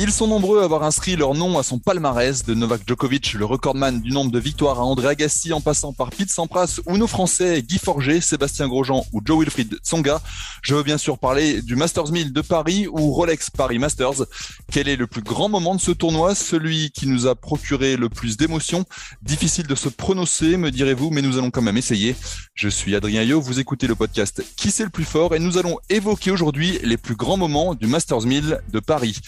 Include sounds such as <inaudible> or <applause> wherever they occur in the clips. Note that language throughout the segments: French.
Ils sont nombreux à avoir inscrit leur nom à son palmarès, de Novak Djokovic, le recordman du nombre de victoires à André Agassi en passant par Pete Sampras ou nos Français Guy Forger, Sébastien Grosjean ou Joe Wilfried Tsonga. Je veux bien sûr parler du Masters 1000 de Paris ou Rolex Paris Masters. Quel est le plus grand moment de ce tournoi? Celui qui nous a procuré le plus d'émotions? Difficile de se prononcer, me direz-vous, mais nous allons quand même essayer. Je suis Adrien Yo, vous écoutez le podcast Qui c'est le plus fort? Et nous allons évoquer aujourd'hui les plus grands moments du Masters 1000 de Paris.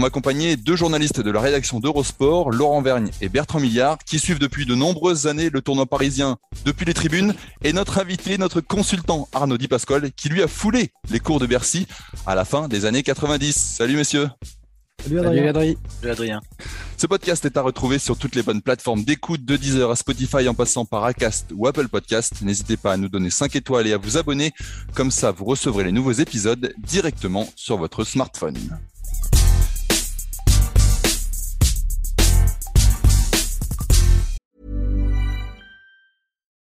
M'accompagner, deux journalistes de la rédaction d'Eurosport, Laurent Vergne et Bertrand Milliard, qui suivent depuis de nombreuses années le tournoi parisien depuis les tribunes, et notre invité, notre consultant Arnaud Di Pasquale, qui lui a foulé les cours de Bercy à la fin des années 90. Salut messieurs Salut Adrien. Salut Adrien. Ce podcast est à retrouver sur toutes les bonnes plateformes d'écoute de Deezer à Spotify en passant par Acast ou Apple Podcast. N'hésitez pas à nous donner 5 étoiles et à vous abonner. Comme ça, vous recevrez les nouveaux épisodes directement sur votre smartphone.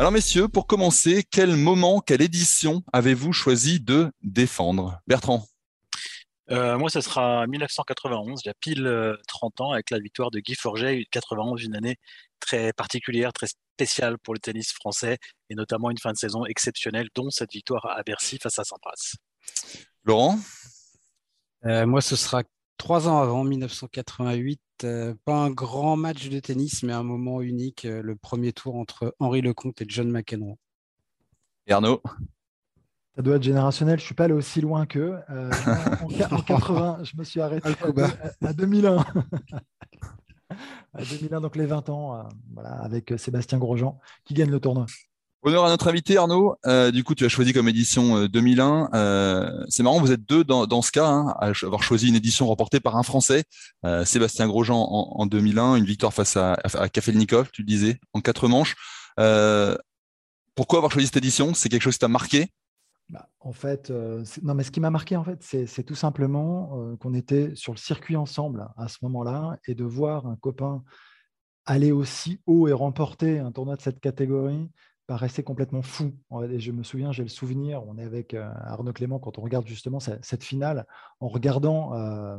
Alors messieurs, pour commencer, quel moment, quelle édition avez-vous choisi de défendre? Bertrand euh, moi, ce sera 1991, il y a pile euh, 30 ans, avec la victoire de Guy Forget. 91, une année très particulière, très spéciale pour le tennis français, et notamment une fin de saison exceptionnelle, dont cette victoire à Bercy face à Sampras. Laurent? Euh, moi, ce sera trois ans avant, 1988. euh, pas un grand match de tennis, mais un moment unique, euh, le premier tour entre Henri Lecomte et John McEnroe. et Arnaud? Ça doit être générationnel, je suis pas allé aussi loin qu'eux. Euh, en, en- en <laughs> 80, je me suis arrêté à, à 2001. <laughs> à 2001, donc les 20 ans, euh, voilà, avec Sébastien Grosjean qui gagne le tournoi. Honneur à notre invité Arnaud. Euh, du coup, tu as choisi comme édition euh, 2001. Euh, c'est marrant, vous êtes deux dans, ce cas, hein, à avoir choisi une édition remportée par un Français, euh, Sébastien Grosjean en, en 2001, une victoire face à, à Kafelnikov, tu le disais, en quatre manches. Euh, pourquoi avoir choisi cette édition? C'est quelque chose qui t'a marqué? Bah, en fait, euh, non, mais ce qui m'a marqué, en fait, c'est tout simplement euh, qu'on était sur le circuit ensemble à ce moment-là et de voir un copain aller aussi haut et remporter un tournoi de cette catégorie paraissait complètement fou. Et je me souviens, j'ai le souvenir, on est avec euh, Arnaud Clément quand on regarde justement ce- cette finale, en regardant, euh,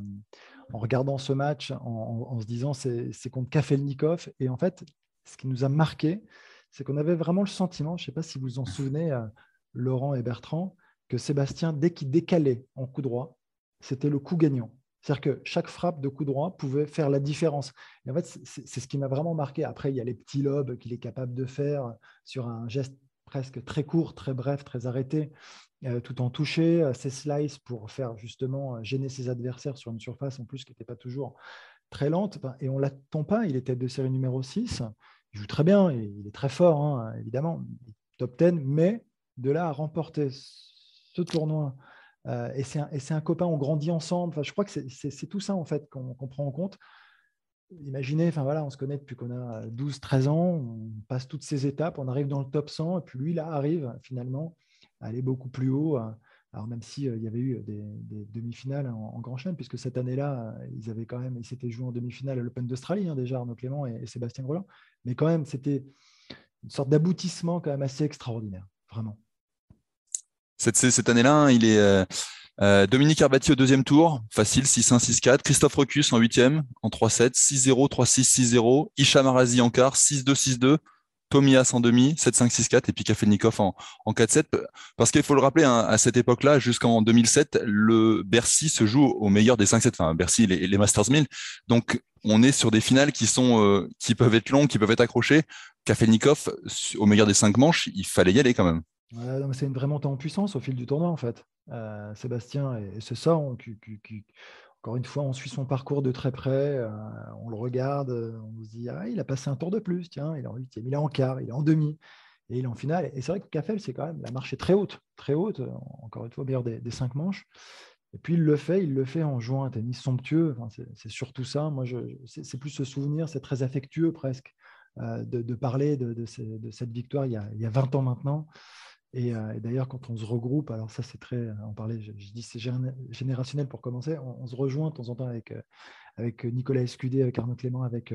en regardant ce match, en, se disant c'est c'est contre Kafelnikov. Et en fait, ce qui nous a marqué, c'est qu'on avait vraiment le sentiment, je ne sais pas si vous vous en souvenez, euh, Laurent et Bertrand, que Sébastien, dès qu'il décalait en coup droit, c'était le coup gagnant. C'est-à-dire que chaque frappe de coup droit pouvait faire la différence. Et en fait, c'est- ce qui m'a vraiment marqué. Après, il y a les petits lobes qu'il est capable de faire sur un geste presque très court, très bref, très arrêté, euh, tout en toucher, euh, ses slices pour faire justement euh, gêner ses adversaires sur une surface en plus qui n'était pas toujours très lente. Et on ne l'attend pas. Il est tête de série numéro 6. Il joue très bien et il est très fort, hein, évidemment, top 10, mais de là à remporter ce tournoi, euh, et c'est un, copain, on grandit ensemble. Enfin, je crois que c'est- tout ça en fait qu'on prend en compte. Imaginez, enfin voilà, on se connaît depuis qu'on a 12-13 ans, on passe toutes ces étapes, on arrive dans le top 100, et puis lui, là, arrive finalement à aller beaucoup plus haut. euh, Alors même s'il y avait eu des, demi-finales en, Grand Chelem, puisque cette année-là, euh, ils avaient quand même, ils s'étaient joués en demi-finale à l'Open d'Australie hein, déjà, Arnaud Clément et, Sébastien Grelin. Mais quand même, c'était une sorte d'aboutissement quand même assez extraordinaire, vraiment. Cette, cette année-là, hein, il est euh, euh, Dominique Arbati au deuxième tour, facile 6-1, 6-4. Christophe Recus en huitième, en 3-7, 6-0, 3-6, 6-0. Hicham Arazi en quart, 6-2, 6-2. Tomias en demi, 7-5, 6-4. Et puis Kafelnikov en, en 4-7. Parce qu'il faut le rappeler, hein, à cette époque-là, jusqu'en 2007, le Bercy se joue au meilleur des 5-7. Enfin, Bercy, les, Masters 1000. Donc, on est sur des finales qui sont, euh, qui peuvent être longues, qui peuvent être accrochées. Kafelnikov, au meilleur des cinq manches, il fallait y aller quand même. C'est une vraie montée en puissance au fil du tournoi, en fait. Euh, Sébastien, et, et c'est ça, qui- encore une fois, on suit son parcours de très près, euh, on le regarde, euh, on se dit, ah, il a passé un tour de plus, tiens, il est en huitième, il est en quart, il est en demi, et il est en finale. Et c'est vrai que Cafel, c'est quand même la marche est très haute, très haute, encore une fois, au meilleur des, des cinq manches. Et puis il le fait, il le fait en jouant un tennis somptueux. c'est surtout ça. Moi, c'est plus ce souvenir, c'est très affectueux presque de, parler de, cette victoire il y, a, il y, a, 20 ans maintenant. Euh, et, d'ailleurs, quand on se regroupe, alors ça c'est très, on parlait, je, dis c'est générationnel pour commencer, on, se rejoint de temps en temps avec, euh, avec Nicolas Escudé, avec Arnaud Clément, avec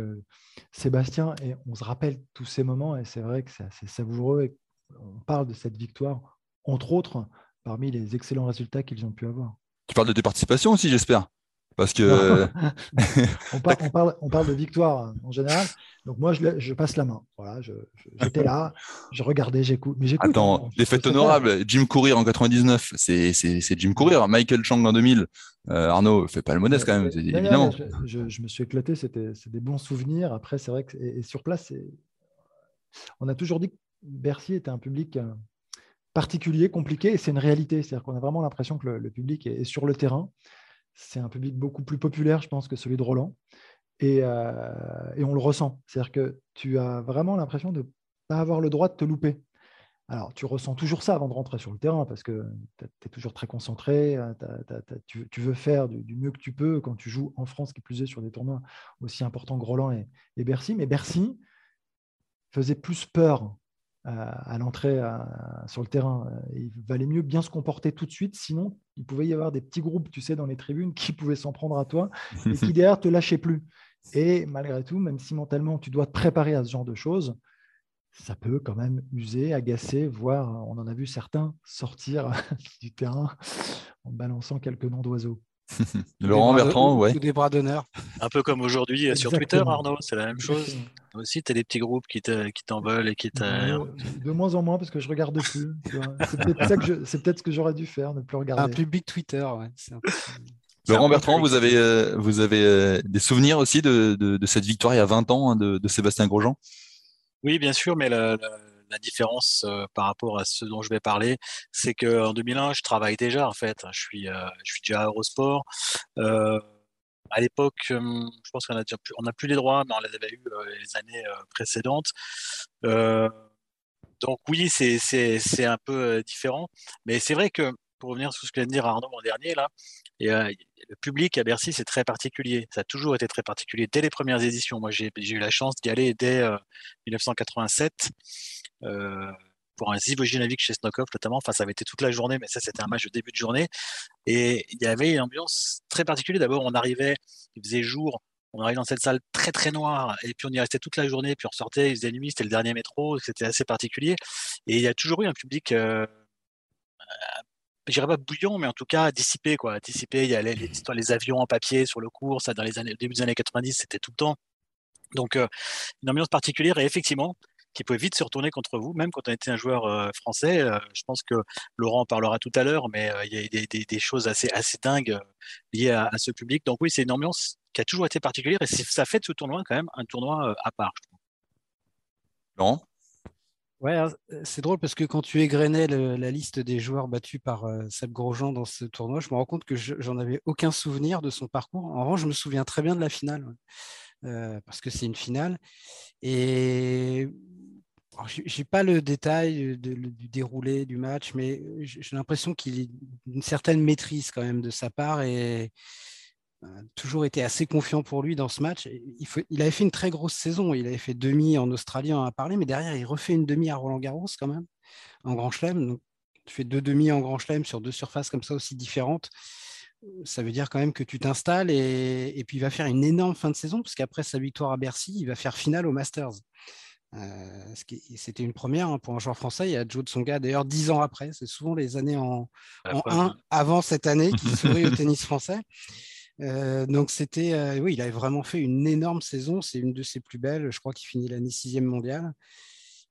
Sébastien, et on se rappelle tous ces moments, et c'est vrai que c'est assez savoureux. Et on parle de cette victoire, entre autres, parmi les excellents résultats qu'ils ont pu avoir. Tu parles de tes participations aussi, j'espère? Parce que <laughs> <laughs> on, parle, on, parle, de victoire en général. Donc moi, je, je passe la main. Voilà, j'étais là, je regardais, j'écoute. Mais j'écoute. Attends, des fêtes honorables. Jim Courir en 99, c'est Jim Courir. Michael Chang en 2000. Euh, Arnaud, fais pas le modeste quand même, évidemment. Je, je, me suis éclaté, c'était des bons souvenirs. Après, c'est vrai que et, sur place, on a toujours dit que Bercy était un public euh, particulier, compliqué, et c'est une réalité. C'est-à-dire qu'on a vraiment l'impression que le, public est, sur le terrain. C'est un public beaucoup plus populaire, je pense, que celui de Roland. Et, euh, et on le ressent. C'est-à-dire que tu as vraiment l'impression de ne pas avoir le droit de te louper. Alors, tu ressens toujours ça avant de rentrer sur le terrain parce que tu es toujours très concentré, euh, tu, veux faire du, mieux que tu peux quand tu joues en France, qui plus est sur des tournois aussi importants que Roland et, et Bercy. Mais Bercy faisait plus peur à, l'entrée sur le terrain. Il valait mieux bien se comporter tout de suite, sinon il pouvait y avoir des petits groupes, tu sais, dans les tribunes <laughs> qui pouvaient s'en prendre à toi <laughs> et qui derrière te lâchaient plus. Et malgré tout, même si mentalement tu dois te préparer à ce genre de choses, ça peut quand même user, agacer, voire on en a vu certains sortir <laughs> du terrain en balançant quelques noms d'oiseaux. <laughs> Laurent Bertrand, ouais. des bras d'honneur. Un peu comme aujourd'hui euh, sur Twitter, Arnaud, c'est la même chose. Aussi, tu as des petits groupes qui t'en veulent et qui De moins en moins parce que je regarde plus. c'est peut-être peut ce que j'aurais dû faire, ne plus regarder. Un public Twitter, ouais. Laurent Bertrand, vous avez, euh, vous avez euh, des souvenirs aussi de, de, cette victoire il y a 20 ans hein, de, de, Sébastien Grosjean? Oui, bien sûr, mais la, la différence euh, par rapport à ce dont je vais parler, c'est qu'en 2001, je travaille déjà en fait. Je suis, euh, je suis déjà à Eurosport. Euh, à l'époque, je pense qu'on a plus, on n'a plus les droits, mais on les avait eu les années précédentes. donc oui, c'est, un peu différent, mais c'est vrai que pour revenir sur ce que vient de dire Arnaud en dernier là, et, le public à Bercy, c'est très particulier. Ça a toujours été très particulier. Dès les premières éditions, moi j'ai eu la chance d'y aller dès 1987 euh, pour un Zivojinovic chez Snokov notamment. Enfin, ça avait été toute la journée, mais ça, c'était un match de début de journée. Et il y avait une ambiance très particulière. D'abord, on arrivait, il faisait jour, on arrivait dans cette salle très très noire, et puis on y restait toute la journée, puis on sortait, il faisait nuit, c'était le dernier métro, c'était assez particulier. Et il y a toujours eu un public, euh, je dirais pas bouillon, mais en tout cas dissipé, quoi. Dissipé, il y a les, les, avions en papier sur le cours, ça dans les années, début des années 90, c'était tout le temps. Donc, euh, une ambiance particulière, et effectivement, qui pouvait vite se retourner contre vous, même quand on était un joueur euh, français. Euh, je pense que Laurent en parlera tout à l'heure, mais euh, il y a des, des, des, choses assez, assez dingues liées à, ce public. Donc oui, c'est une ambiance qui a toujours été particulière et ça fait de ce tournoi quand même un tournoi à part. Laurent? Ouais, c'est drôle parce que quand tu égrenais la liste des joueurs battus par Seb Grosjean dans ce tournoi, je me rends compte que j'en avais aucun souvenir de son parcours. En revanche, je me souviens très bien de la finale. parce que c'est une finale. Et je n'ai pas le détail du déroulé du match, mais j'ai l'impression qu'il a une certaine maîtrise quand même de sa part et a toujours été assez confiant pour lui dans ce match. Il, avait fait une très grosse saison. Il avait fait demi en Australie, on en a parlé, mais derrière, il refait une demi à Roland Garros quand même, en Grand Chelem. Tu fais deux demi en Grand Chelem sur deux surfaces comme ça aussi différentes. Ça veut dire quand même que tu t'installes et, et puis il va faire une énorme fin de saison, parce qu'après sa victoire à Bercy, il va faire finale au Masters. Euh, c'était une première hein, pour un joueur français. Il y a Joe Tsonga, d'ailleurs, dix ans après. C'est souvent les années en, en 1 avant cette année qui <laughs> sourit au tennis français. Euh, donc c'était, euh, oui, il avait vraiment fait une énorme saison. C'est une de ses plus belles. Je crois qu'il finit l'année sixième mondiale.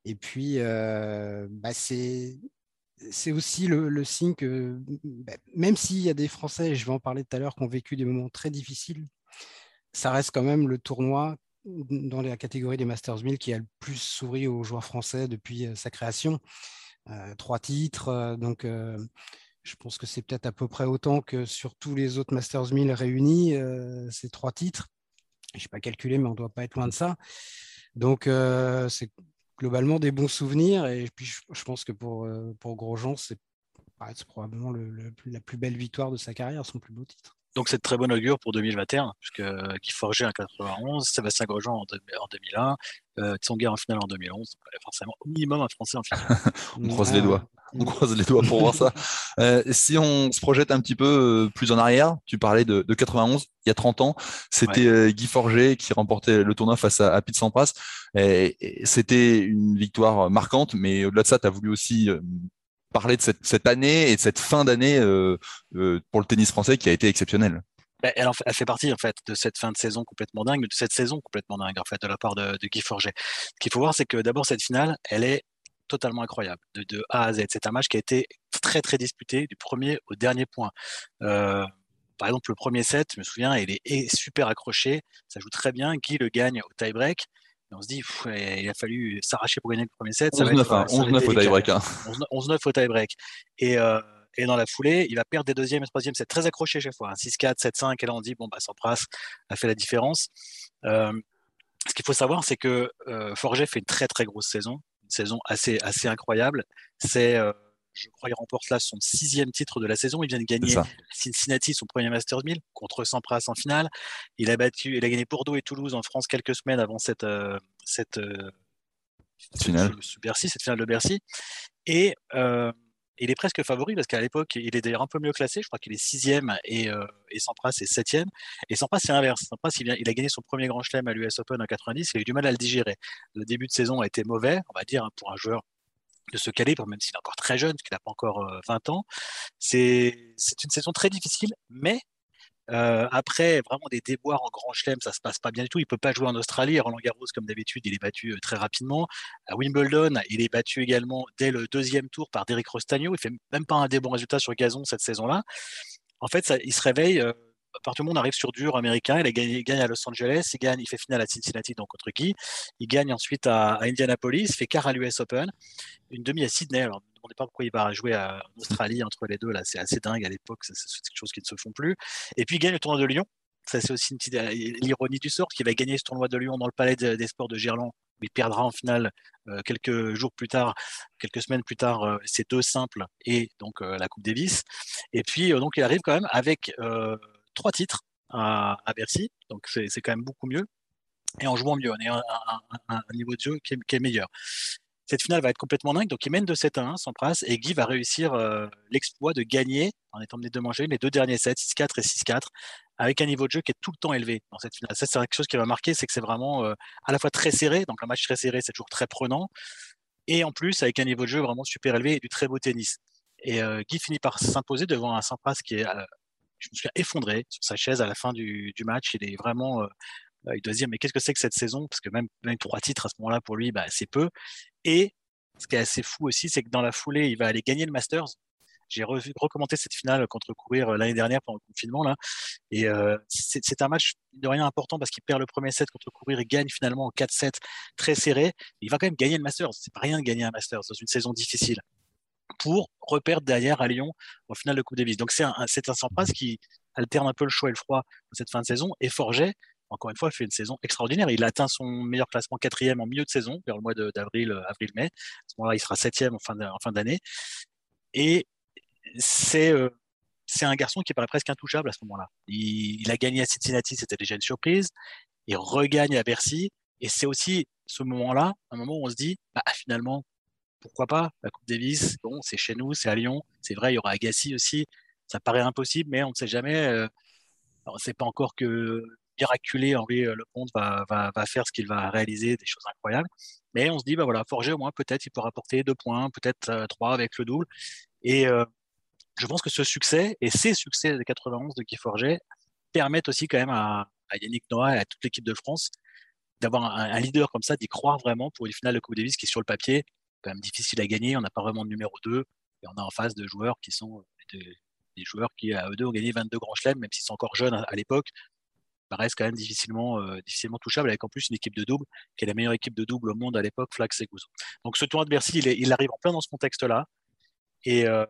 Et puis, bah, c'est c'est aussi le, signe que bah, même s'il y a des Français, et je vais en parler tout à l'heure, qui ont vécu des moments très difficiles, ça reste quand même le tournoi dans la catégorie des Masters 1000 qui a le plus souri aux joueurs français depuis euh, sa création. Euh, trois titres, euh, donc je pense que c'est peut-être à peu près autant que sur tous les autres Masters 1000 réunis, ces trois titres. Je n'ai pas calculé, mais on ne doit pas être loin de ça. Donc, c'est globalement des bons souvenirs. Et puis, je, pense que pour, pour Grosjean, c'est probablement la plus belle victoire de sa carrière, son plus beau titre. Donc c'est très bon augure pour 2021, puisque Guy Forger en 91, Sébastien Grosjean en, 2001, euh, Tsonga en finale en 2011. Forcément, au minimum un Français en finale. <laughs> on croise les doigts. On croise les doigts pour voir ça. <laughs> Euh, si on se projette un petit peu euh, plus en arrière, tu parlais de, 91, il y a 30 ans, c'était euh, Guy Forger qui remportait le tournoi face à, à Pete Sampras. Et, et c'était une victoire marquante, mais au-delà de ça, tu as voulu aussi parler de cette, année et de cette fin d'année euh, euh, pour le tennis français qui a été exceptionnelle. Bah, elle, fait partie en fait de cette fin de saison complètement dingue, de cette saison complètement dingue en fait de la part de, Guy Forget. Ce qu'il faut voir, c'est que d'abord cette finale, elle est totalement incroyable de, A à Z. C'est un match qui a été très très disputé du premier au dernier point. Euh, par exemple, le premier set, je me souviens, il est super accroché, ça joue très bien. Guy le gagne au tie-break on se dit, il a fallu s'arracher pour gagner le premier set. 11-9 11 au tie-break. 11-9 au tie-break. Et, euh, et dans la foulée, il va perdre des deuxièmes et troisièmes sets très accroché chaque fois. 6-4, 7-5, et là on dit, bon, bah, Sampras a fait la différence. Euh, ce qu'il faut savoir, c'est que euh, Forget fait une très très grosse saison, une saison assez, assez incroyable. C'est je crois qu'il remporte là son sixième titre de la saison. Il vient de gagner Cincinnati, son premier Masters 1000, contre Sampras en finale. Il a battu, il a gagné Bordeaux et Toulouse en France quelques semaines avant cette, euh, cette, euh, finale. Bercy, cette finale de Bercy. Et euh, il est presque favori parce qu'à l'époque, il est d'ailleurs un peu mieux classé. Je crois qu'il est sixième et, et Sampras est septième. Et Sampras, c'est inverse. Sampras, il, il, a gagné son premier grand chelem à l'US Open en 90. Il a eu du mal à le digérer. Le début de saison a été mauvais, on va dire, hein, pour un joueur de ce calibre, même s'il est encore très jeune, parce qu'il n'a pas encore 20 ans. C'est une saison très difficile, mais euh, après vraiment des déboires en Grand Chelem, ça se passe pas bien du tout. Il peut pas jouer en Australie. Roland Garros, comme d'habitude, il est battu très rapidement. À Wimbledon, il est battu également dès le deuxième tour par Derek Rostagno. Il fait même pas un des bons résultats sur gazon cette saison-là. En fait, il se réveille partir du monde arrive sur dur américain, il, il, gagne à Los Angeles, il gagne, il fait finale à Cincinnati donc contre Guy, il gagne ensuite à, Indianapolis, fait quart à l'US Open, une demi à Sydney. Alors ne demandez pas pourquoi il va jouer en Australie entre les deux là, c'est assez dingue à l'époque, c'est quelque chose qui ne se font plus. Et puis il gagne le tournoi de Lyon. Ça c'est aussi euh, l'ironie du sort qu'il va gagner ce tournoi de Lyon dans le Palais des Sports de Gerland. Il perdra en finale euh, quelques jours plus tard, quelques semaines plus tard, euh, deux simples et donc la Coupe Davis. Et puis donc il arrive quand même avec trois titres à, Bercy, donc c'est quand même beaucoup mieux. Et en jouant mieux, on est à un, niveau de jeu qui est, meilleur. Cette finale va être complètement dingue, donc il mène de 7 à 1 sans prasse, et Guy va réussir euh, l'exploit de gagner, en étant mené de manger, les deux derniers sets, 6-4 et 6-4, avec un niveau de jeu qui est tout le temps élevé dans cette finale. Ça, c'est quelque chose qui va marquer, c'est que c'est vraiment euh, à la fois très serré, donc un match très serré, c'est toujours très prenant, et en plus avec un niveau de jeu vraiment super élevé et du très beau tennis. Et euh, Guy finit par s'imposer devant un Sampras qui est je me suis effondré sur sa chaise à la fin du, match. Il est vraiment, euh, il doit se dire mais qu'est-ce que c'est que cette saison? Parce que même, même trois titres à ce moment-là pour lui, bah, c'est peu. Et ce qui est assez fou aussi, c'est que dans la foulée, il va aller gagner le Masters. J'ai recommenté cette finale contre courir euh, l'année dernière pendant le confinement là, et euh, c'est un match de rien important parce qu'il perd le premier set contre courir et gagne finalement en 4-7 très serré. Il va quand même gagner le Masters. C'est pas rien de gagner un Masters dans une saison difficile pour reperdre derrière à Lyon au final de Coupe Davis. Donc c'est un, c'est un qui alterne un peu le chaud et le froid dans cette fin de saison et Forget, encore une fois, fait une saison extraordinaire. Il atteint son meilleur classement quatrième en milieu de saison, vers le mois d'avril, euh, avril-mai. À ce moment-là, il sera septième en fin, en fin d'année. Et c'est euh, c'est un garçon qui paraît presque intouchable à ce moment-là. Il, il, a gagné à Cincinnati, c'était déjà une surprise. Il regagne à Bercy. Et c'est aussi ce moment-là, un moment où on se dit, bah, finalement, pourquoi pas La Coupe Davis, bon, c'est chez nous, c'est à Lyon. C'est vrai, il y aura Agassi aussi. Ça paraît impossible, mais on ne sait jamais. Euh, on ne sait pas encore que miraculé Henri euh, Lecomte va, va, faire ce qu'il va réaliser, des choses incroyables. Mais on se dit, bah voilà, Forger au moins, peut-être il pourra apporter deux points, peut-être euh, trois avec le double. Et je pense que ce succès et ces succès de 91 de Guy Forger permettent aussi quand même à, Yannick Noah et à toute l'équipe de France d'avoir un, un, leader comme ça, d'y croire vraiment pour une finale de Coupe Davis qui sur le papier quand même difficile à gagner. On n'a pas vraiment de numéro 2. Et on a en face de joueurs qui sont des, joueurs qui, à eux deux, ont gagné 22 grands chelems, même s'ils sont encore jeunes à, l'époque. Ça reste quand même difficilement, euh, difficilement touchable, avec en plus une équipe de double, qui est la meilleure équipe de double au monde à l'époque, Flax et Gouzo. Donc ce tournoi de Bercy, il, il, arrive en plein dans ce contexte-là. Et, euh,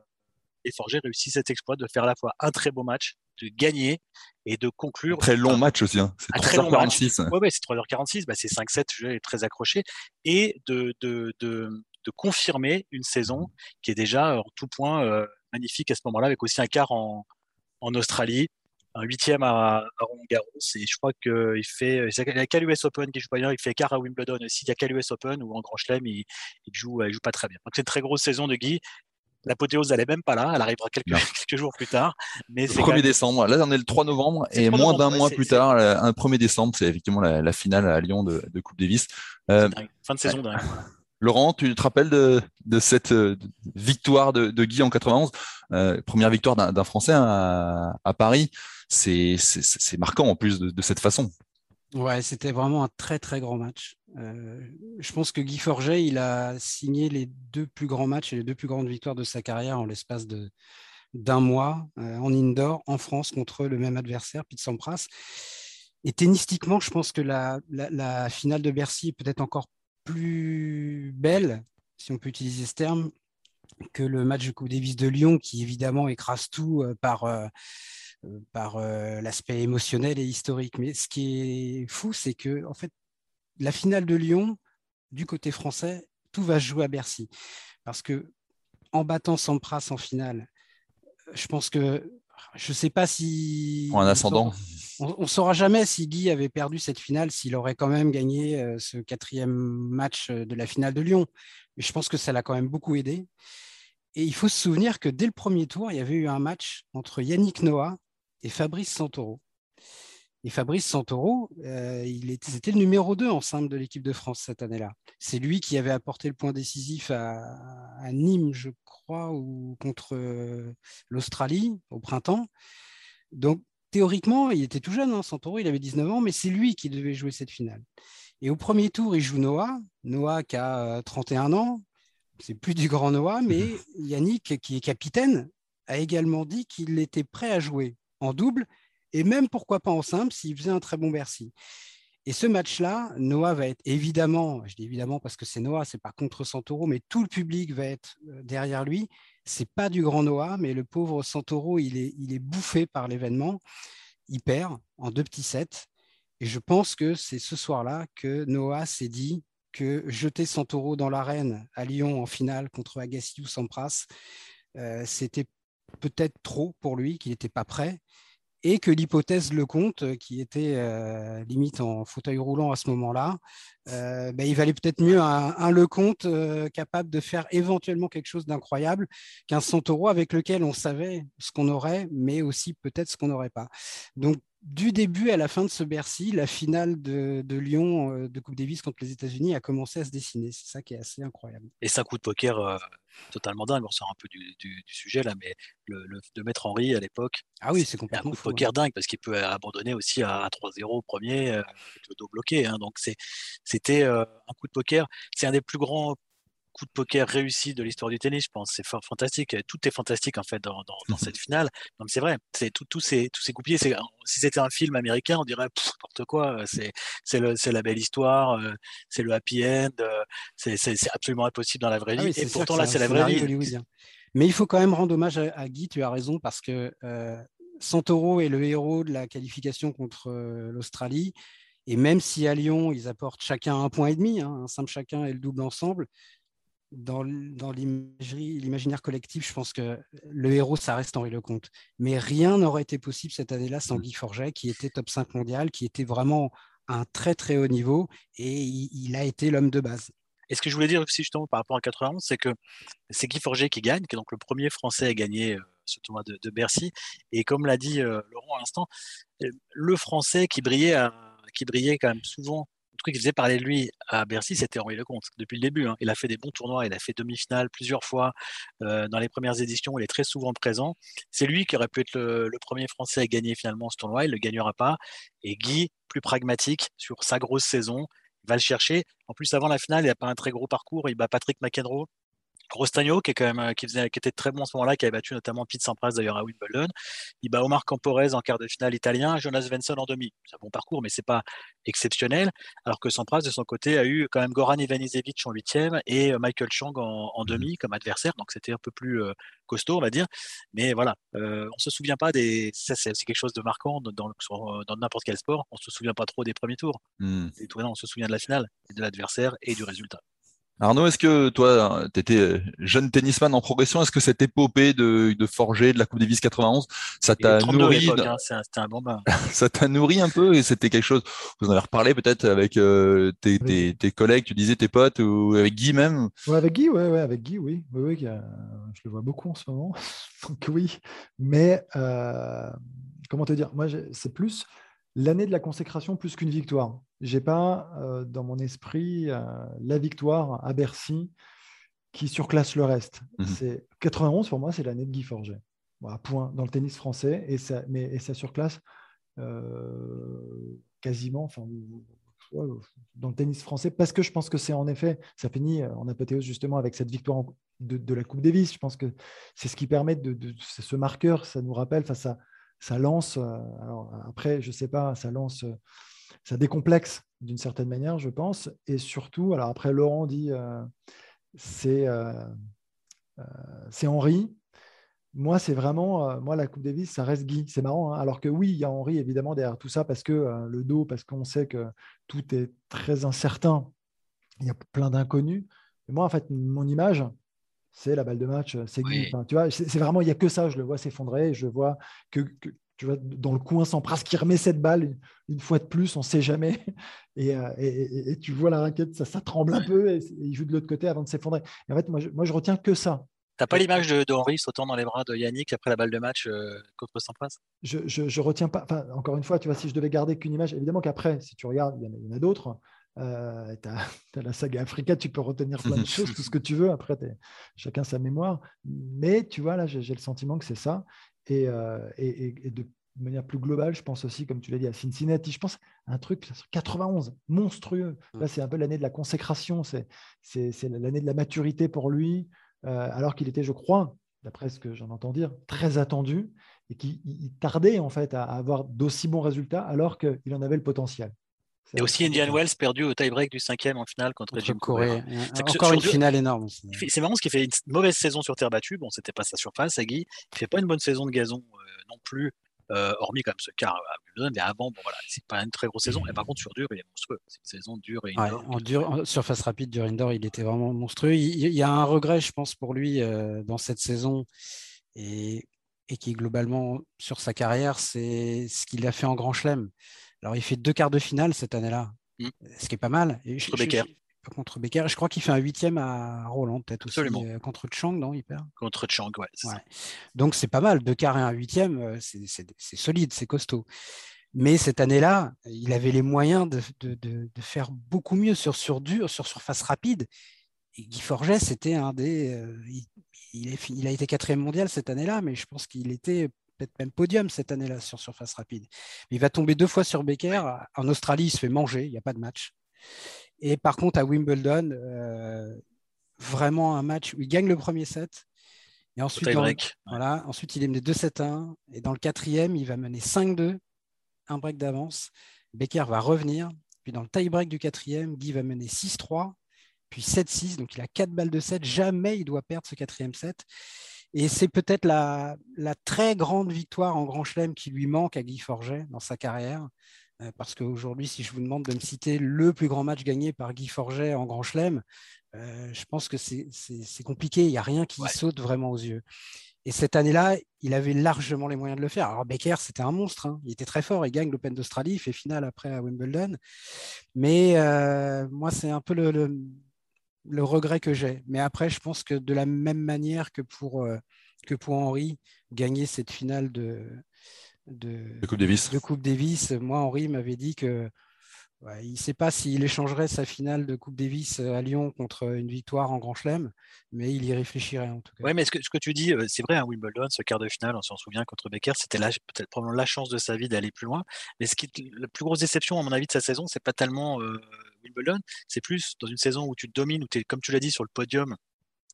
et Forger réussit cet exploit de faire à la fois un très beau match, de gagner et de conclure. Très long match aussi, hein. c'est 3h46. Ouais, ouais, c'est 3h46, bah, c'est 5-7, je est très accroché. Et de, de, de, de confirmer une saison qui est déjà en tout point euh, magnifique à ce moment-là, avec aussi un quart en, en Australie, un huitième à, à Roland Garros. Et je crois qu'il fait, il y a qu'à l'US Open qui joue pas bien, il fait quart à Wimbledon aussi. Il y a qu'à l'US Open ou en Grand Chelem, il, il, joue, il joue pas très bien. Donc c'est une très grosse saison de Guy. L'apothéose, elle est même pas là, elle arrivera quelques, <laughs> quelques jours plus tard. Mais le 1er décembre, là on est le 3 novembre et moins d'un mois plus tard, un 1er décembre, c'est effectivement la, la, finale à Lyon de, de Coupe Davis. Euh, fin de saison dingue. Laurent, tu te rappelles de, cette euh, victoire de, Guy en 91, euh, première victoire d'un Français à, à Paris. C'est marquant en plus de, cette façon. Ouais, c'était vraiment un très très grand match. Euh, je pense que Guy Forget, il a signé les deux plus grands matchs et les deux plus grandes victoires de sa carrière en l'espace de d'un mois en indoor en France contre le même adversaire, Pete Sampras. Et tennistiquement, je pense que la, la, la finale de Bercy est peut-être encore plus belle, si on peut utiliser ce terme, que le match de Coupe Davis de Lyon, qui évidemment écrase tout euh, par, euh, par euh, l'aspect émotionnel et historique. Mais ce qui est fou, c'est que en fait, la finale de Lyon, du côté français, tout va se jouer à Bercy. Parce que en battant Sampras en finale, je pense que je ne sais pas si. Ascendant. On ne saura jamais si Guy avait perdu cette finale, s'il aurait quand même gagné euh, ce quatrième match de la finale de Lyon. Mais je pense que ça l'a quand même beaucoup aidé. Et il faut se souvenir que dès le premier tour, il y avait eu un match entre Yannick Noah et Fabrice Santoro. Et Fabrice Santoro, euh, il était, c'était le numéro 2 en simple de l'équipe de France cette année-là. C'est lui qui avait apporté le point décisif à, à Nîmes, je crois, ou contre euh, l'Australie au printemps. Donc, théoriquement, il était tout jeune, hein, Santoro, il avait 19 ans, mais c'est lui qui devait jouer cette finale. Et au premier tour, il joue Noah, Noah qui a 31 ans, c'est plus du grand Noah, mais Yannick, qui est capitaine, a également dit qu'il était prêt à jouer en double et même pourquoi pas en simple s'il faisait un très bon Bercy. Et ce match-là, Noah va être évidemment, je dis évidemment parce que c'est Noah, c'est pas contre Santoro, mais tout le public va être derrière lui. C'est pas du grand Noah, mais le pauvre Santoro, il est, il est bouffé par l'événement. Il perd en deux petits sets. Et je pense que c'est ce soir-là que Noah s'est dit que jeter Santoro dans l'arène à Lyon en finale contre Agassi ou Sampras, euh, c'était peut-être trop pour lui, qu'il n'était pas prêt et que l'hypothèse Lecomte, qui était euh, limite en fauteuil roulant à ce moment-là, euh, ben, il valait peut-être mieux un, un Lecomte euh, capable de faire éventuellement quelque chose d'incroyable qu'un Santoro avec lequel on savait ce qu'on aurait, mais aussi peut-être ce qu'on n'aurait pas. Donc du début à la fin de ce Bercy, la finale de, de Lyon euh, de Coupe Davis contre les États-Unis a commencé à se dessiner. C'est ça qui est assez incroyable. Et c'est un coup de poker euh, totalement dingue. On sort un peu du, du, du sujet là, mais le, le, de Maître Henry à l'époque. Ah oui, c'est complètement un coup de poker fou, dingue parce qu'il peut abandonner aussi à, à 3-0 au premier euh, avec le dos bloqué. Hein. Donc c'était euh, un coup de poker. C'est un des plus grands coup de poker réussi de l'histoire du tennis, je pense. C'est fantastique. Tout est fantastique, en fait, dans, dans, dans cette finale. Donc, c'est vrai. C'est tout, tout ces, tous ces coupiers. Si c'était un film américain, on dirait n'importe quoi. C'est, c'est, le, c'est la belle histoire. C'est le happy end. C'est, c'est, c'est absolument impossible dans la vraie ah vie. oui, Et pourtant, là, c'est la vraie vie. Mais il faut quand même rendre hommage à, à Guy, tu as raison, parce que euh, Santoro est le héros de la qualification contre euh, l'Australie. Et même si à Lyon, ils apportent chacun un point et demi, hein, un simple chacun et le double ensemble, dans, dans l'imaginaire collectif, je pense que le héros, ça reste Henri Lecomte. Mais rien n'aurait été possible cette année-là sans Guy Forget, qui était top 5 mondial, qui était vraiment à un très très haut niveau, et il, il a été l'homme de base. Et ce que je voulais dire aussi justement par rapport à 91, c'est que c'est Guy Forget qui gagne, qui est donc le premier Français à gagner ce tournoi de, de Bercy. Et comme l'a dit euh, Laurent à l'instant, le Français qui brillait, à, qui brillait quand même souvent le truc qui faisait parler de lui à Bercy, c'était Henri Lecomte depuis le début. Hein. Il a fait des bons tournois, il a fait demi-finale plusieurs fois euh, dans les premières éditions, il est très souvent présent. C'est lui qui aurait pu être le, premier Français à gagner finalement ce tournoi, il ne le gagnera pas. Et Guy, plus pragmatique sur sa grosse saison, va le chercher. En plus, avant la finale, il n'a pas un très gros parcours, il bat Patrick McEnroe Rostagno, qui, est quand même, qui, faisait, qui était très bon à ce moment-là, qui avait battu notamment Pete Sampras d'ailleurs à Wimbledon. Il bat Omar Camporez en quart de finale italien, Jonas Svensson en demi. C'est un bon parcours, mais c'est pas exceptionnel. Alors que Sampras, de son côté, a eu quand même Goran Ivanisevic en huitième et Michael Chang en, en demi comme adversaire. Donc c'était un peu plus euh, costaud, on va dire. Mais voilà, euh, on se souvient pas des. Ça, c'est quelque chose de marquant dans, dans n'importe quel sport. On se souvient pas trop des premiers tours. Mm. Et on se souvient de la finale, et de l'adversaire et du résultat. Arnaud, est-ce que toi, tu étais euh, jeune tennisman en progression, est-ce que cette épopée de, de Forger, de la Coupe Davis 91, ça t'a nourri hein, C'était un bon <laughs> Ça t'a nourri un peu et c'était quelque chose, vous en avez reparlé peut-être avec euh, tes, tes, tes, collègues, tu disais tes potes ou avec Guy même? Ouais, Avec Guy, ouais, ouais, avec Guy, oui. oui, oui je le vois beaucoup en ce moment. <laughs> Donc oui, mais euh, comment te dire? Moi, c'est plus l'année de la consécration plus qu'une victoire. J'ai pas euh, dans mon esprit euh, la victoire à Bercy qui surclasse le reste. Mhm. C'est 91 pour moi, c'est l'année de Guy Forget. point dans le tennis français et ça, mais et ça surclasse euh, quasiment, enfin dans le tennis français parce que je pense que c'est en effet ça finit en apothéose justement avec cette victoire de, la Coupe Davis. Je pense que c'est ce qui permet de, de ce marqueur, ça nous rappelle, enfin ça ça lance, euh, après, je ne sais pas, ça lance, euh, ça décomplexe d'une certaine manière, je pense. Et surtout, alors après, Laurent dit, euh, c'est Henri. Moi, c'est vraiment, moi, la Coupe Davis, ça reste Guy. C'est marrant, hein. alors que oui, il y a Henri, évidemment, derrière tout ça, parce que le dos, parce qu'on sait que tout est très incertain. Il y a plein d'inconnus. moi, en fait, mon image, c'est la balle de match, c'est tu vois, c'est vraiment, il n'y a que ça, je le vois s'effondrer, je vois que, tu vois, dans le coin, Sampras qui remet cette balle une, fois de plus, on ne sait jamais. <laughs> Euh, et, tu vois la raquette, ça, ça tremble un peu et, il joue de l'autre côté avant de s'effondrer. En fait, moi je, moi, je retiens que ça. T'as pas l'image de, Henri sautant dans les bras de Yannick après la balle de match euh, contre Sampras je, je, retiens pas. encore une fois, tu vois, si je devais garder qu'une image, évidemment qu'après, si tu regardes, il y en a d'autres. Euh, tu as, <laughs> la saga Africa, tu peux retenir plein de choses, tout ce <laughs> que tu veux. Après, chacun sa mémoire. Mais tu vois, là, j'ai le sentiment que c'est ça. Et, euh, et, de manière plus globale, je pense aussi, comme tu l'as dit, à Cincinnati. Je pense à un truc, 91, monstrueux. Là, c'est un peu l'année de la consécration. C'est l'année de la maturité pour lui. Euh, alors qu'il était, je crois, d'après ce que j'en entends dire, très attendu et qu'il tardait en fait à avoir d'aussi bons résultats alors qu'il en avait le potentiel. Et aussi Indian Wells perdu au tie-break du cinquième en finale contre, Jim Corée. Encore une finale énorme. C'est marrant ce qui fait une mauvaise saison sur terre battue. Bon, c'était pas sa surface, Agui. Il fait pas une bonne saison de gazon euh, non plus. Euh, hormis quand même ce quart à Wimbledon, mais avant, bon voilà, c'est pas une très grosse saison. Et par contre, sur dur, il est monstrueux. C'est une saison dure et en, dur, surface rapide, dur indoor, il était vraiment monstrueux. Il, y a un regret, je pense, pour lui euh, dans cette saison et, et qui globalement sur sa carrière, c'est ce qu'il a fait en Grand Chelem. Alors, il fait deux quarts de finale cette année-là, mmh. ce qui est pas mal. Et contre Becker. contre Becker. Je crois qu'il fait un huitième à Roland, peut-être aussi. Euh, contre Chang, non Il perd? Contre Chang, ouais. Donc, c'est pas mal. Deux quarts et un huitième, euh, c'est solide, c'est costaud. Mais cette année-là, il avait les moyens de, faire beaucoup mieux sur, sur dur, sur surface rapide. Et Guy Forget, c'était un des. Euh, il, il, a été quatrième mondial cette année-là, mais je pense qu'il était peut-être même podium cette année-là sur surface rapide. Il va tomber deux fois sur Becker. En Australie, il se fait manger, il n'y a pas de match. Et par contre, à Wimbledon, euh, vraiment un match où il gagne le premier set. Et ensuite, voilà, ensuite il est mené 2-7-1. Et dans le quatrième, il va mener 5-2, un break d'avance. Becker va revenir. Puis dans le tie-break du quatrième, Guy va mener 6-3, puis 7-6. Donc il a 4 balles de 7. Jamais il doit perdre ce quatrième set. Et c'est peut-être la, très grande victoire en Grand Chelem qui lui manque à Guy Forget dans sa carrière. Euh, parce qu'aujourd'hui, si je vous demande de me citer le plus grand match gagné par Guy Forget en Grand Chelem, euh, je pense que c'est compliqué. Il n'y a rien qui saute vraiment aux yeux. Et cette année-là, il avait largement les moyens de le faire. Alors Becker, c'était un monstre. Hein. Il était très fort. Il gagne l'Open d'Australie. Il fait finale après à Wimbledon. Mais euh, moi, c'est un peu le, le regret que j'ai. Mais après, je pense que de la même manière que pour, euh, que pour Henri, gagner cette finale de, de, Coupe Davis. de Coupe Davis, moi, Henri m'avait dit que il ne sait pas s'il échangerait sa finale de Coupe Davis à Lyon contre une victoire en Grand Chelem, mais il y réfléchirait en tout cas. Oui, mais ce que, ce que tu dis, euh, c'est vrai, à Wimbledon, ce quart de finale, on s'en souvient contre Becker, c'était peut-être probablement la chance de sa vie d'aller plus loin. Mais ce qui, la plus grosse déception, à mon avis, de sa saison, c'est pas tellement euh, Wimbledon, c'est plus dans une saison où tu domines, où tu es, comme tu l'as dit, sur le podium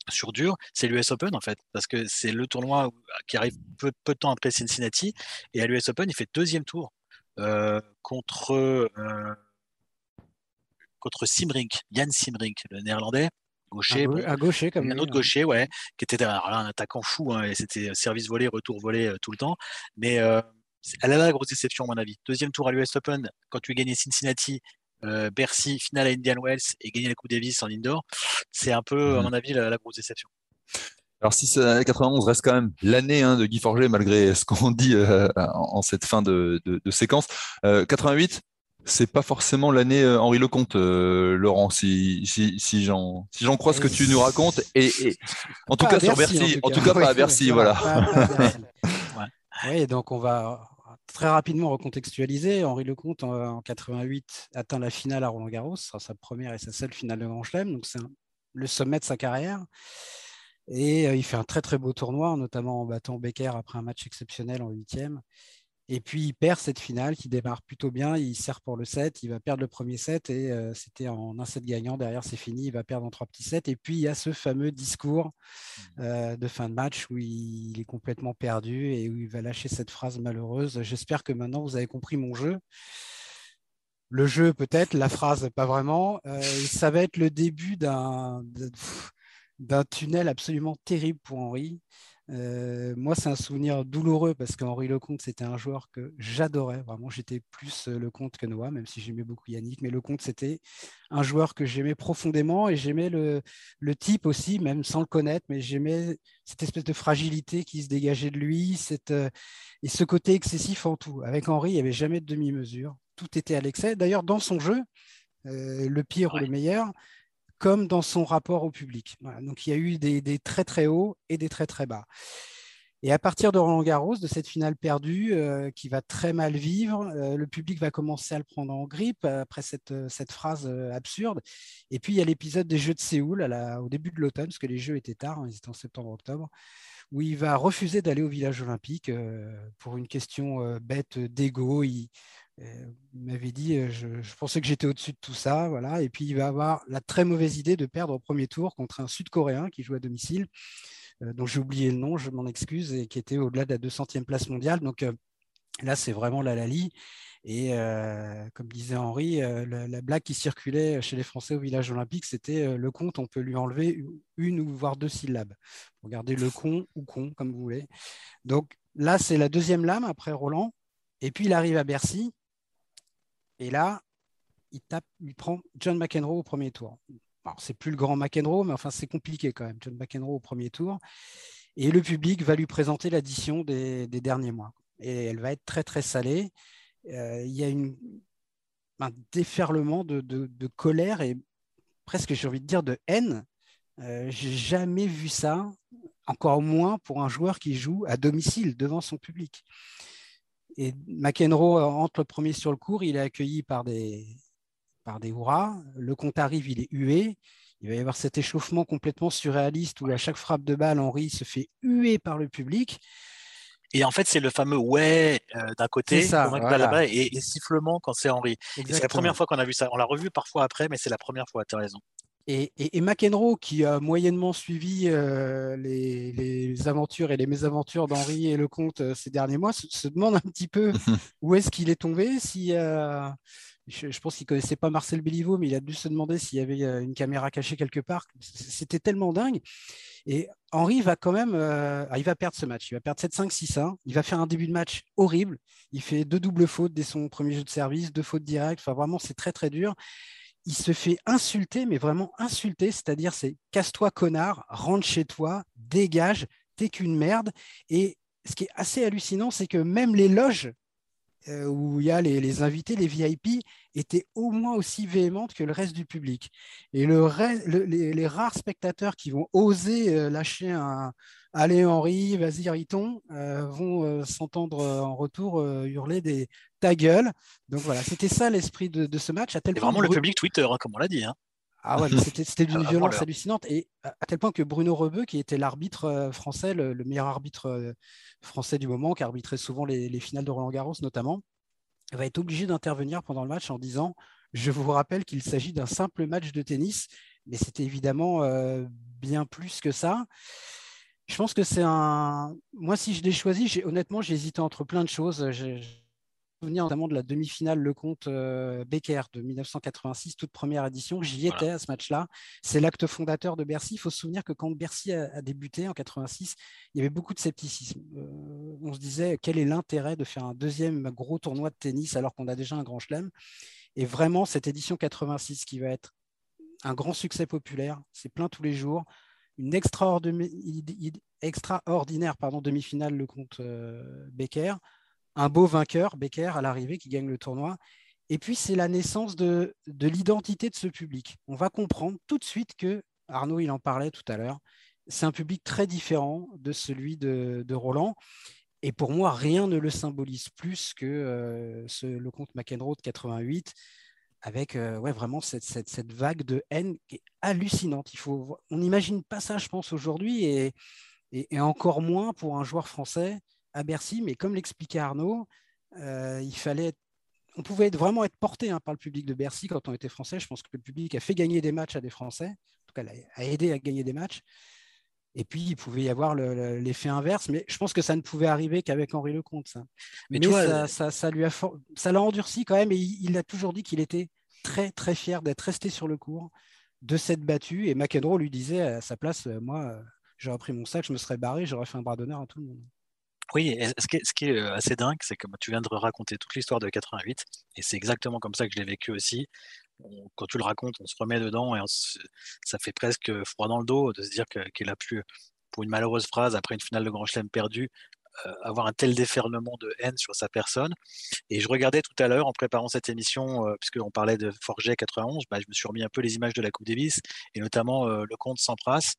sur dur, c'est l'US Open en fait, parce que c'est le tournoi qui arrive peu, peu, de temps après Cincinnati, et à l'US Open, il fait deuxième tour euh, contre contre Simrink, Jan Simrink, le néerlandais, gaucher. Gaucher, comme un autre gaucher, ouais, qui était alors là, un attaquant fou, hein, et c'était service volé, retour volé euh, tout le temps. Mais euh, elle a la grosse déception, à mon avis. Deuxième tour à l'US Open, quand tu gagnes Cincinnati, Bercy, finale à Indian Wells et gagner la Coupe Davis en indoor, c'est un peu, à mhm. mon avis, la, grosse déception. Alors si 91 reste quand même l'année hein, de Guy Forget, malgré <laughs> ce qu'on dit en, cette fin de, séquence, 88, c'est pas forcément l'année Henri Lecomte, Laurent, si, si, si j'en si crois ce que tu nous racontes. Et, en tout cas sur Bercy, en tout cas, pas à Bercy, voilà. <laughs> Oui, donc on va très rapidement recontextualiser. Henri Lecomte, en, en 88, atteint la finale à Roland-Garros. Ce sa première et sa seule finale de Grand Chelem. Donc, c'est le sommet de sa carrière. Et euh, il fait un très, très beau tournoi, notamment en battant Becker après un match exceptionnel en huitième. Et puis il perd cette finale qui démarre plutôt bien. Il sert pour le set. Il va perdre le premier set et euh, c'était en un set gagnant. Derrière, c'est fini. Il va perdre en trois petits sets. Et puis il y a ce fameux discours mmh. euh, de fin de match où il, est complètement perdu et où il va lâcher cette phrase malheureuse. J'espère que maintenant vous avez compris mon jeu. Le jeu peut-être, la phrase pas vraiment. Euh, ça va être le début d'un d'un tunnel absolument terrible pour Henri. Euh, moi, c'est un souvenir douloureux parce qu'Henri Lecomte, c'était un joueur que j'adorais. Vraiment, j'étais plus euh, Lecomte que Noah, même si j'aimais beaucoup Yannick. Mais Lecomte, c'était un joueur que j'aimais profondément et j'aimais le, type aussi, même sans le connaître. Mais j'aimais cette espèce de fragilité qui se dégageait de lui cette, euh, et ce côté excessif en tout. Avec Henri, il n'y avait jamais de demi-mesure. Tout était à l'excès. D'ailleurs, dans son jeu, le pire ou le meilleur, comme dans son rapport au public. donc il y a eu des, très très hauts et des très très bas. Et à partir de Roland Garros, de cette finale perdue, euh, qui va très mal vivre, euh, le public va commencer à le prendre en grippe après cette, euh, cette phrase absurde. Et puis il y a l'épisode des Jeux de Séoul au début de l'automne, parce que les Jeux étaient tard, hein, ils étaient en septembre-octobre, où il va refuser d'aller au village olympique pour une question bête d'ego. Il, m'avait dit, euh, je, pensais que j'étais au-dessus de tout ça, voilà. Et puis il va avoir la très mauvaise idée de perdre au premier tour contre un Sud-Coréen qui joue à domicile, euh, dont j'ai oublié le nom, je m'en excuse, et qui était au-delà de la 200e place mondiale. Donc euh, là, c'est vraiment la Lali. Et comme disait Henri, la, blague qui circulait chez les Français au village olympique, c'était le compte, on peut lui enlever une ou voire deux syllabes. Regardez le con ou con, comme vous voulez. Donc là, c'est la deuxième lame après Roland. Et puis il arrive à Bercy et là, il, tape, il prend John McEnroe au premier tour. c'est plus le grand McEnroe, mais enfin, c'est compliqué quand même. John McEnroe au premier tour. Et le public va lui présenter l'addition des, derniers mois. Et elle va être très, très salée. Euh, il y a un déferlement de, colère et presque, j'ai envie de dire, de haine. Euh, j'ai jamais vu ça, encore moins pour un joueur qui joue à domicile devant son public. Et McEnroe entre le premier sur le cours, il est accueilli par des, par des hurrahs. Le compte arrive, il est hué. Il va y avoir cet échauffement complètement surréaliste où à chaque frappe de balle, Henri se fait huer par le public. Et en fait, c'est le fameux ouais euh, d'un côté ça, et, et, sifflement quand c'est Henri. C'est la première fois qu'on a vu ça. On l'a revu parfois après, mais c'est la première fois, tu as raison. Et, McEnroe, qui a moyennement suivi euh, les, aventures et les mésaventures d'Henri et Lecomte euh, ces derniers mois, se, demande un petit peu <laughs> où est-ce qu'il est tombé. Si, euh, je, pense qu'il ne connaissait pas Marcel Béliveau, mais il a dû se demander s'il y avait une caméra cachée quelque part. C'était tellement dingue. Et Henri va quand même, il va perdre ce match. Il va perdre 7-5, 6-1. Il va faire un début de match horrible. Il fait deux doubles fautes dès son premier jeu de service, deux fautes directes. Enfin, vraiment, c'est très, très dur il se fait insulter, mais vraiment insulter, c'est-à-dire c'est casse-toi connard, rentre chez toi, dégage, t'es qu'une merde. Et ce qui est assez hallucinant, c'est que même les loges euh, où il y a les, invités, les VIP, étaient au moins aussi véhémentes que le reste du public. Et le, les, rares spectateurs qui vont oser euh, lâcher un Allez Henri, vas-y Riton, euh, vont s'entendre en retour hurler des ta gueule. Donc voilà, c'était ça l'esprit de, ce match. Tel vraiment le public Twitter, hein, comme on l'a dit. Hein. Ah ouais, <laughs> c'était d'une violence hallucinante. Et à, tel point que Bruno Rebeu, qui était l'arbitre euh, français, le, meilleur arbitre euh, français du moment, qui arbitrait souvent les, finales de Roland Garros notamment, va être obligé d'intervenir pendant le match en disant Je vous rappelle qu'il s'agit d'un simple match de tennis, mais c'était évidemment euh, bien plus que ça. Je pense que c'est un. Moi, si je l'ai choisi, honnêtement, j'ai hésité entre plein de choses souvenir notamment de la demi-finale Le Comte euh, Becker de 1986, toute première édition. J'y étais à ce match-là. C'est l'acte fondateur de Bercy. Il faut se souvenir que quand Bercy a, débuté en 86, il y avait beaucoup de scepticisme. Euh, on se disait quel est l'intérêt de faire un deuxième gros tournoi de tennis alors qu'on a déjà un grand chelem? Et vraiment, cette édition 86 qui va être un grand succès populaire, c'est plein tous les jours, une extraordinaire pardon, demi-finale, le compte euh, Becker, un beau vainqueur, Becker, à l'arrivée, qui gagne le tournoi. Et puis, c'est la naissance de, de l'identité de ce public. On va comprendre tout de suite que, Arnaud, il en parlait tout à l'heure, c'est un public très différent de celui de, Roland. Et pour moi, rien ne le symbolise plus que euh, le comte McEnroe de 88, avec euh, ouais, vraiment cette, vague de haine qui est hallucinante. Il faut, on n'imagine pas ça, je pense, aujourd'hui, et, encore moins pour un joueur français à Bercy. Mais comme l'expliquait Arnaud, euh, il fallait on pouvait être, vraiment être porté hein, par le public de Bercy quand on était français. Je pense que le public a fait gagner des matchs à des Français, en tout cas, a aidé à gagner des matchs. Et puis, il pouvait y avoir l'effet inverse, mais je pense que ça ne pouvait arriver qu'avec Henri Lecomte. Ça. Mais, ça, ça, lui a ça l'a endurci quand même, et il, a toujours dit qu'il était très, très fier d'être resté sur le cours, de s'être battu. Et McEnroe lui disait à sa place, euh, moi, euh, j'aurais pris mon sac, je me serais barré, j'aurais fait un bras d'honneur à tout le monde. Oui, ce qui, est, assez dingue, c'est que tu viens de raconter toute l'histoire de 88, et c'est exactement comme ça que je l'ai vécu aussi quand tu le racontes, on se remet dedans et ça fait presque froid dans le dos de se dire qu'il a pu, pour une malheureuse phrase, après une finale de Grand Chelem perdue, avoir un tel déferlement de haine sur sa personne. Et je regardais tout à l'heure, en préparant cette émission, euh, puisqu'on parlait de Forget 91, bah, je me suis remis un peu les images de la Coupe Davis, et notamment euh, le compte Sampras.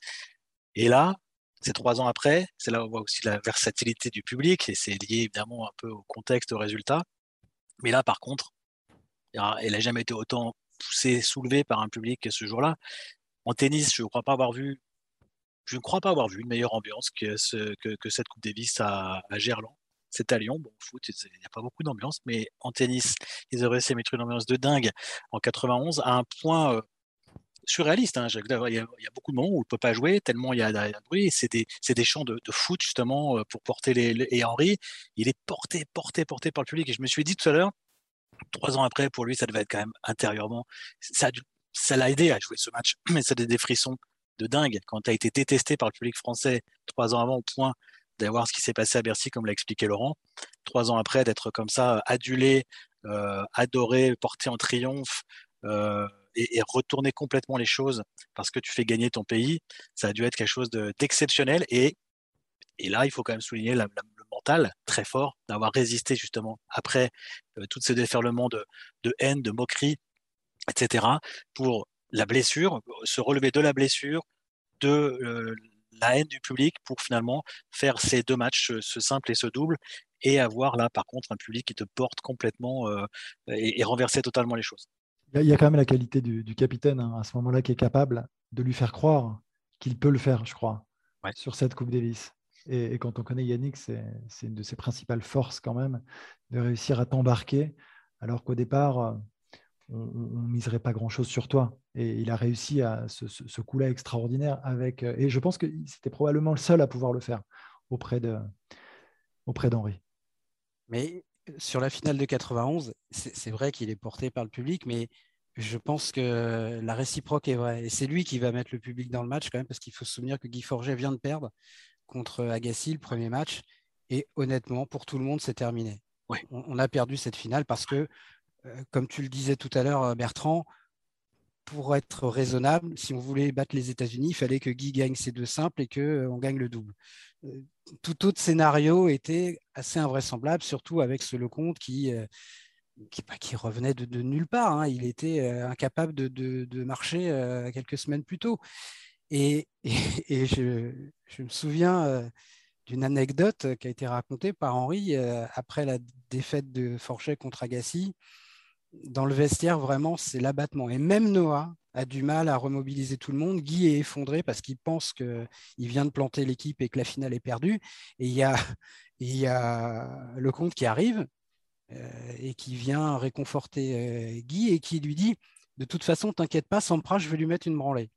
Et là, c'est trois ans après, c'est là où on voit aussi la versatilité du public, et c'est lié évidemment un peu au contexte, au résultat. Mais là, par contre, elle n'a jamais été autant poussé, soulevé par un public ce jour-là. En tennis, je ne crois pas avoir vu, je ne crois pas avoir vu une meilleure ambiance que, ce, que, cette Coupe Davis à, à Gerland. C'est à Lyon. Bon, foot, il n'y a pas beaucoup d'ambiance, mais en tennis, ils auraient réussi à mettre une ambiance de dingue en 91 à un point euh, surréaliste. Hein. Il, y a, beaucoup de moments où il ne peut pas jouer, tellement il y a, de bruit. C'est des, des, chants de, foot, justement, euh, pour porter les, Et Henri, il est porté, porté, porté par le public. Et je me suis dit tout à l'heure, trois ans après, pour lui, ça devait être quand même intérieurement. Ça l'a aidé à jouer ce match, <clears throat> mais ça a des frissons de dingue quand tu as été détesté par le public français trois ans avant au point d'avoir ce qui s'est passé à Bercy, comme l'a expliqué Laurent. Trois ans après, d'être comme ça, adulé, euh, adoré, porté en triomphe euh, et, retourner complètement les choses parce que tu fais gagner ton pays, ça a dû être quelque chose d'exceptionnel. et, là, il faut quand même souligner la, mental très fort d'avoir résisté justement après euh, tous ces déferlements de, haine, de moquerie, etc. pour la blessure, se relever de la blessure, de euh, la haine du public pour finalement faire ces deux matchs, ce simple et ce double, et avoir là par contre un public qui te porte complètement euh, et, renverser totalement les choses. Il y a quand même la qualité du, capitaine hein, à ce moment-là qui est capable de lui faire croire qu'il peut le faire, je crois, sur cette Coupe Davis. Et, quand on connaît Yannick, c'est une de ses principales forces quand même, de réussir à t'embarquer, alors qu'au départ, euh, on ne miserait pas grand-chose sur toi. Et il a réussi à ce, coup-là extraordinaire avec. Euh, et je pense que c'était probablement le seul à pouvoir le faire auprès de auprès d'Henri. Mais sur la finale de 91, c'est vrai qu'il est porté par le public, mais je pense que la réciproque est vraie. Et c'est lui qui va mettre le public dans le match quand même, parce qu'il faut se souvenir que Guy Forget vient de perdre contre Agassi, le premier match. Et honnêtement, pour tout le monde, c'est terminé. On, a perdu cette finale parce que, euh, comme tu le disais tout à l'heure, Bertrand, pour être raisonnable, si on voulait battre les États-Unis, il fallait que Guy gagne ses deux simples et qu'on euh, gagne le double. Euh, tout autre scénario était assez invraisemblable, surtout avec ce Lecomte qui, qui, bah, qui revenait de, nulle part. Hein. Il était incapable de, marcher quelques semaines plus tôt. Et, <laughs> je, me souviens euh, d'une anecdote qui a été racontée par Henri euh, après la défaite de Forchet contre Agassi. Dans le vestiaire, vraiment, c'est l'abattement. Et même Noah a du mal à remobiliser tout le monde. Guy est effondré parce qu'il pense qu'il vient de planter l'équipe et que la finale est perdue. Et il y a, <laughs> le comte qui arrive euh, et qui vient réconforter Guy et qui lui dit De toute façon, t'inquiète pas, Sampras, je vais lui mettre une branlée.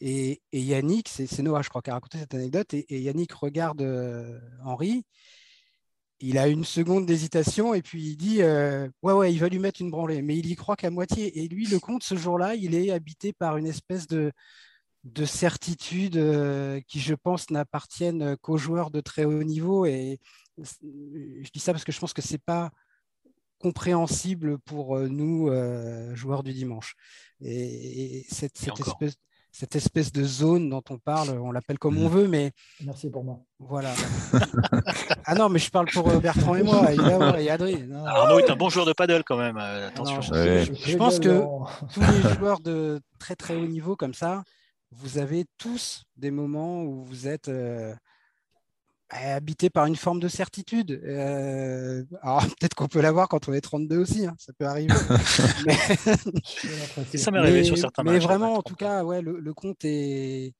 Et, Yannick, c'est Noah, je crois, qui a raconté cette anecdote, et, Yannick regarde euh, Henri, il a une seconde d'hésitation, et puis il dit euh, Ouais, ouais, il va lui mettre une branlée, mais il y croit qu'à moitié. Et lui, le compte, ce jour-là, il est habité par une espèce de, de certitude euh, qui, je pense, n'appartiennent qu'aux joueurs de très haut niveau. Et je dis ça parce que je pense que c'est pas compréhensible pour nous, joueurs du dimanche. Et, cette, espèce, cette espèce de zone dont on parle, on l'appelle comme on mmh. veut, mais. Merci pour moi. Voilà. ah non, mais je parle pour euh, Bertrand et moi, et Adrien. Arnaud est un bon joueur de paddle quand même, euh, attention. je, pense que tous les joueurs de très très haut niveau comme ça, vous avez tous des moments où vous êtes. Euh, habité par une forme de certitude. Euh, alors <laughs> peut-être qu'on peut l'avoir quand on est 32 aussi, hein, ça peut arriver. <laughs> ça <laughs> m'est arrivé sur certains matchs. Mais vraiment, en tout cas, ouais, le, compte est.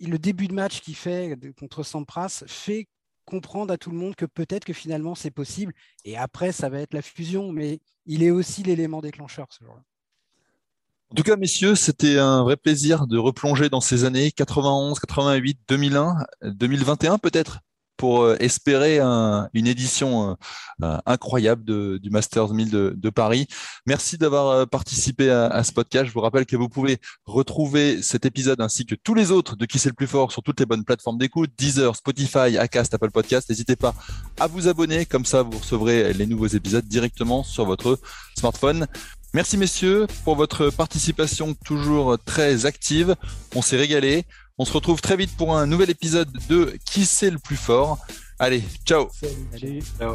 Le début de match qu'il fait contre Sampras fait comprendre à tout le monde que peut-être que finalement c'est possible. Et après, ça va être la fusion, mais il est aussi l'élément déclencheur ce jour-là. En tout cas, messieurs, c'était un vrai plaisir de replonger dans ces années 91, 88, 2001, 2021 peut-être, pour euh, espérer une édition euh, euh, incroyable du Masters 1000 de, Paris. Merci d'avoir participé à, ce podcast. Je vous rappelle que vous pouvez retrouver cet épisode ainsi que tous les autres de Qui c'est le plus fort sur toutes les bonnes plateformes d'écoute, Deezer, Spotify, Acast, Apple Podcast. N'hésitez pas à vous abonner, comme ça vous recevrez les nouveaux épisodes directement sur votre smartphone. Merci messieurs pour votre participation toujours très active. On s'est régalé. On se retrouve très vite pour un nouvel épisode de Qui c'est le plus fort. Allez, ciao. Salut. Ciao.